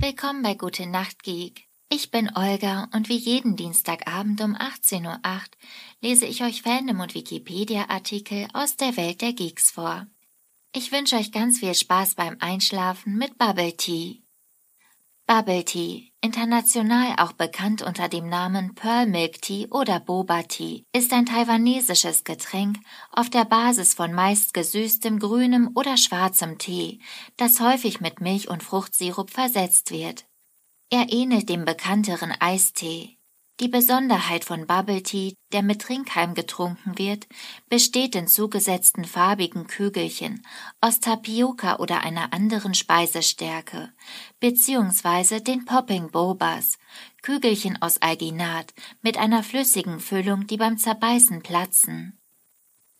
Willkommen bei Gute Nacht Geek. Ich bin Olga und wie jeden Dienstagabend um 18.08 Uhr lese ich euch Fandom und Wikipedia-Artikel aus der Welt der Geeks vor. Ich wünsche euch ganz viel Spaß beim Einschlafen mit Bubble Tea. Bubble Tea, international auch bekannt unter dem Namen Pearl Milk Tea oder Boba Tea, ist ein taiwanesisches Getränk auf der Basis von meist gesüßtem grünem oder schwarzem Tee, das häufig mit Milch und Fruchtsirup versetzt wird. Er ähnelt dem bekannteren Eistee. Die Besonderheit von Bubble Tea, der mit Trinkheim getrunken wird, besteht in zugesetzten farbigen Kügelchen aus Tapioca oder einer anderen Speisestärke, beziehungsweise den Popping Bobas, Kügelchen aus Alginat mit einer flüssigen Füllung, die beim Zerbeißen platzen.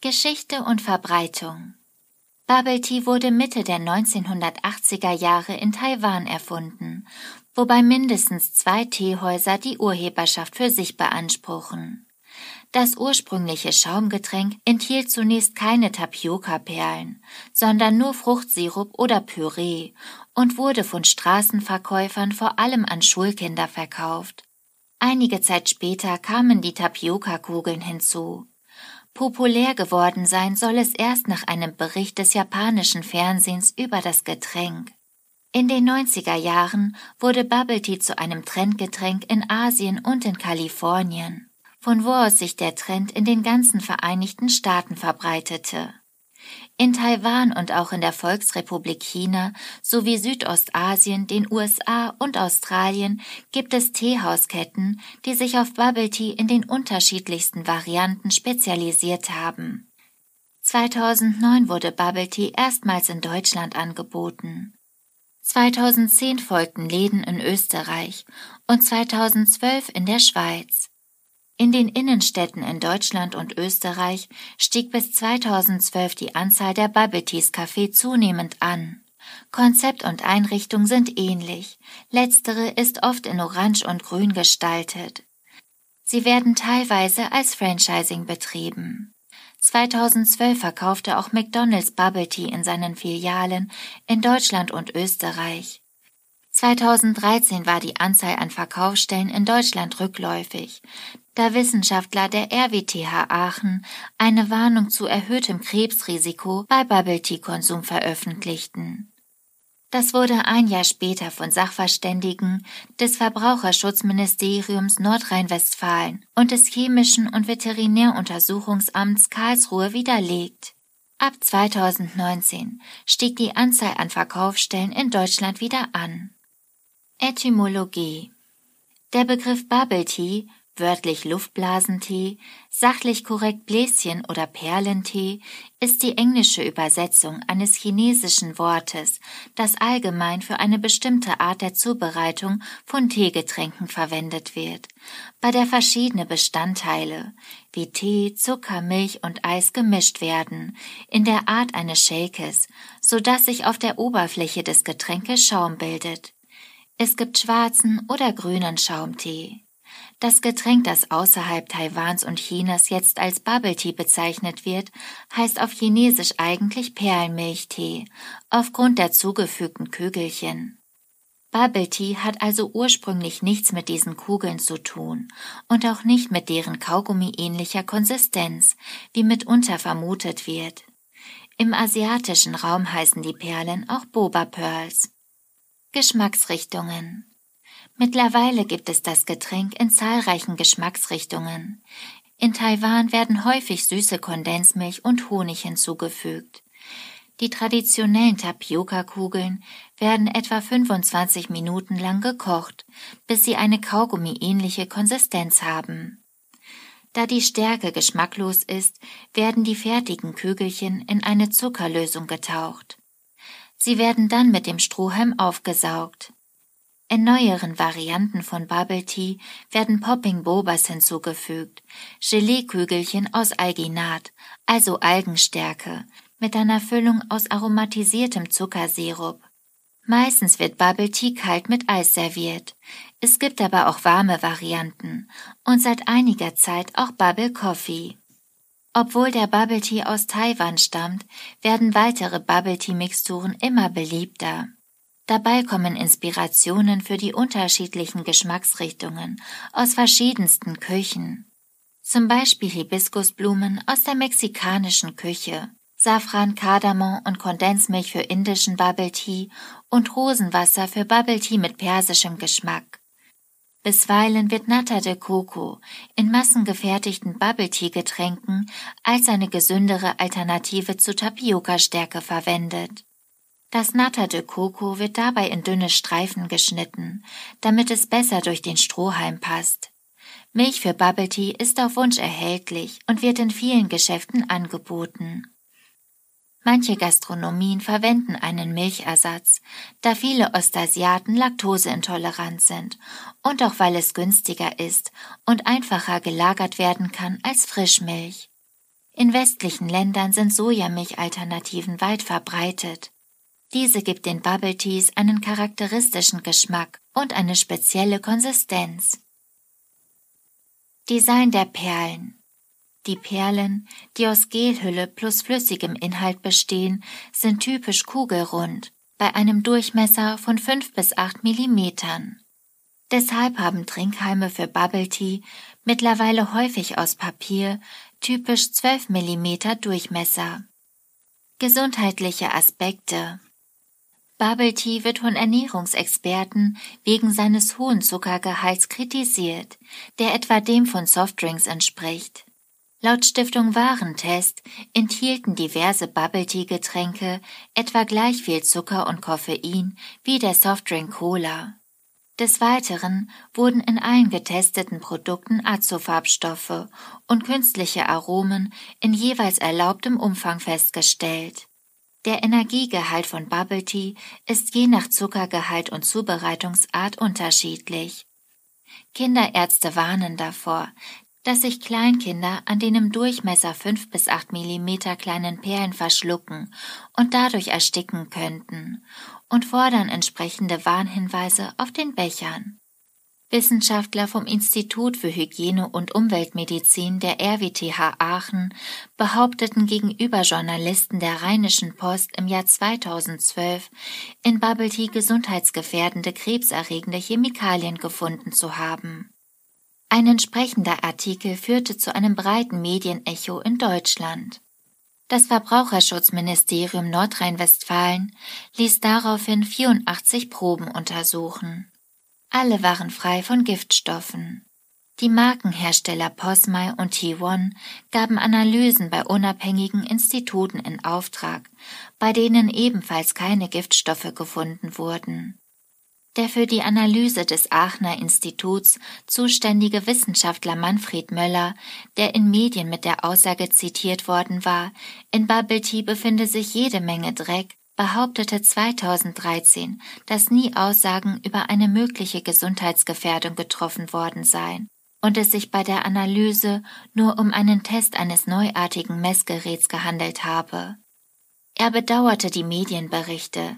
Geschichte und Verbreitung Bubble Tea wurde Mitte der 1980er Jahre in Taiwan erfunden wobei mindestens zwei Teehäuser die Urheberschaft für sich beanspruchen. Das ursprüngliche Schaumgetränk enthielt zunächst keine Tapioca-Perlen, sondern nur Fruchtsirup oder Püree und wurde von Straßenverkäufern vor allem an Schulkinder verkauft. Einige Zeit später kamen die Tapioca-Kugeln hinzu. Populär geworden sein soll es erst nach einem Bericht des japanischen Fernsehens über das Getränk. In den 90er Jahren wurde Bubble Tea zu einem Trendgetränk in Asien und in Kalifornien, von wo aus sich der Trend in den ganzen Vereinigten Staaten verbreitete. In Taiwan und auch in der Volksrepublik China sowie Südostasien, den USA und Australien gibt es Teehausketten, die sich auf Bubble Tea in den unterschiedlichsten Varianten spezialisiert haben. 2009 wurde Bubble Tea erstmals in Deutschland angeboten. 2010 folgten Läden in Österreich und 2012 in der Schweiz. In den Innenstädten in Deutschland und Österreich stieg bis 2012 die Anzahl der Bubble Teas Café zunehmend an. Konzept und Einrichtung sind ähnlich. Letztere ist oft in Orange und Grün gestaltet. Sie werden teilweise als Franchising betrieben. 2012 verkaufte auch McDonald's Bubble Tea in seinen Filialen in Deutschland und Österreich. 2013 war die Anzahl an Verkaufsstellen in Deutschland rückläufig, da Wissenschaftler der RWTH Aachen eine Warnung zu erhöhtem Krebsrisiko bei Bubble Tea Konsum veröffentlichten. Das wurde ein Jahr später von Sachverständigen des Verbraucherschutzministeriums Nordrhein-Westfalen und des Chemischen und Veterinäruntersuchungsamts Karlsruhe widerlegt. Ab 2019 stieg die Anzahl an Verkaufsstellen in Deutschland wieder an. Etymologie Der Begriff Bubble Tea wörtlich Luftblasentee, sachlich korrekt Bläschen oder Perlentee, ist die englische Übersetzung eines chinesischen Wortes, das allgemein für eine bestimmte Art der Zubereitung von Teegetränken verwendet wird, bei der verschiedene Bestandteile wie Tee, Zucker, Milch und Eis gemischt werden, in der Art eines Shakes, so dass sich auf der Oberfläche des Getränkes Schaum bildet. Es gibt schwarzen oder grünen Schaumtee. Das Getränk, das außerhalb Taiwans und Chinas jetzt als Bubble Tea bezeichnet wird, heißt auf Chinesisch eigentlich Perlmilchtee, aufgrund der zugefügten Kügelchen. Bubble Tea hat also ursprünglich nichts mit diesen Kugeln zu tun und auch nicht mit deren Kaugummi-ähnlicher Konsistenz, wie mitunter vermutet wird. Im asiatischen Raum heißen die Perlen auch Boba Pearls. Geschmacksrichtungen Mittlerweile gibt es das Getränk in zahlreichen Geschmacksrichtungen. In Taiwan werden häufig süße Kondensmilch und Honig hinzugefügt. Die traditionellen Tapioca-Kugeln werden etwa 25 Minuten lang gekocht, bis sie eine Kaugummi-ähnliche Konsistenz haben. Da die Stärke geschmacklos ist, werden die fertigen Kügelchen in eine Zuckerlösung getaucht. Sie werden dann mit dem Strohhalm aufgesaugt. In neueren Varianten von Bubble Tea werden Popping Bobas hinzugefügt, Geleekügelchen aus Alginat, also Algenstärke, mit einer Füllung aus aromatisiertem Zuckersirup. Meistens wird Bubble Tea kalt mit Eis serviert. Es gibt aber auch warme Varianten und seit einiger Zeit auch Bubble Coffee. Obwohl der Bubble Tea aus Taiwan stammt, werden weitere Bubble Tea Mixturen immer beliebter. Dabei kommen Inspirationen für die unterschiedlichen Geschmacksrichtungen aus verschiedensten Küchen. Zum Beispiel Hibiskusblumen aus der mexikanischen Küche, Safran, Kardamom und Kondensmilch für indischen Bubble Tea und Rosenwasser für Bubble Tea mit persischem Geschmack. Bisweilen wird Nata de Coco in massengefertigten Bubble Tea Getränken als eine gesündere Alternative zu Tapioca-Stärke verwendet. Das Nata de Coco wird dabei in dünne Streifen geschnitten, damit es besser durch den Strohhalm passt. Milch für Bubble Tea ist auf Wunsch erhältlich und wird in vielen Geschäften angeboten. Manche Gastronomien verwenden einen Milchersatz, da viele Ostasiaten laktoseintolerant sind und auch weil es günstiger ist und einfacher gelagert werden kann als Frischmilch. In westlichen Ländern sind Sojamilchalternativen weit verbreitet. Diese gibt den Bubble Teas einen charakteristischen Geschmack und eine spezielle Konsistenz. Design der Perlen die Perlen, die aus Gelhülle plus flüssigem Inhalt bestehen, sind typisch kugelrund, bei einem Durchmesser von fünf bis acht Millimetern. Deshalb haben Trinkhalme für Bubble Tea mittlerweile häufig aus Papier, typisch 12 Millimeter Durchmesser. Gesundheitliche Aspekte Bubble Tea wird von Ernährungsexperten wegen seines hohen Zuckergehalts kritisiert, der etwa dem von Softdrinks entspricht. Laut Stiftung Warentest enthielten diverse Bubble Tea Getränke etwa gleich viel Zucker und Koffein wie der Softdrink Cola. Des Weiteren wurden in allen getesteten Produkten Azofarbstoffe und künstliche Aromen in jeweils erlaubtem Umfang festgestellt. Der Energiegehalt von Bubble Tea ist je nach Zuckergehalt und Zubereitungsart unterschiedlich. Kinderärzte warnen davor, dass sich Kleinkinder an den im Durchmesser fünf bis acht Millimeter kleinen Perlen verschlucken und dadurch ersticken könnten und fordern entsprechende Warnhinweise auf den Bechern. Wissenschaftler vom Institut für Hygiene und Umweltmedizin der RWTH Aachen behaupteten gegenüber Journalisten der Rheinischen Post im Jahr 2012, in Bubble Tea gesundheitsgefährdende krebserregende Chemikalien gefunden zu haben. Ein entsprechender Artikel führte zu einem breiten Medienecho in Deutschland. Das Verbraucherschutzministerium Nordrhein-Westfalen ließ daraufhin 84 Proben untersuchen. Alle waren frei von Giftstoffen. Die Markenhersteller Posmay und T1 gaben Analysen bei unabhängigen Instituten in Auftrag, bei denen ebenfalls keine Giftstoffe gefunden wurden. Der für die Analyse des Aachener Instituts zuständige Wissenschaftler Manfred Möller, der in Medien mit der Aussage zitiert worden war, in Bubble Tea befinde sich jede Menge Dreck, behauptete 2013, dass nie Aussagen über eine mögliche Gesundheitsgefährdung getroffen worden seien und es sich bei der Analyse nur um einen Test eines neuartigen Messgeräts gehandelt habe. Er bedauerte die Medienberichte,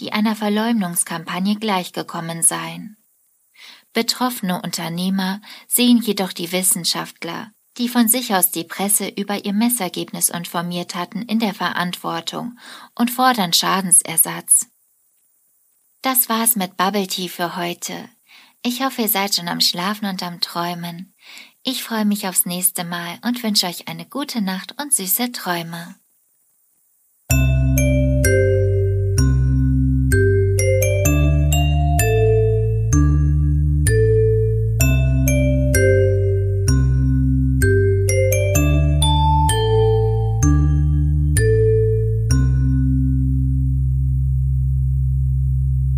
die einer Verleumdungskampagne gleichgekommen seien. Betroffene Unternehmer sehen jedoch die Wissenschaftler, die von sich aus die Presse über ihr Messergebnis informiert hatten, in der Verantwortung und fordern Schadensersatz. Das war's mit Bubble Tea für heute. Ich hoffe, ihr seid schon am Schlafen und am Träumen. Ich freue mich aufs nächste Mal und wünsche euch eine gute Nacht und süße Träume.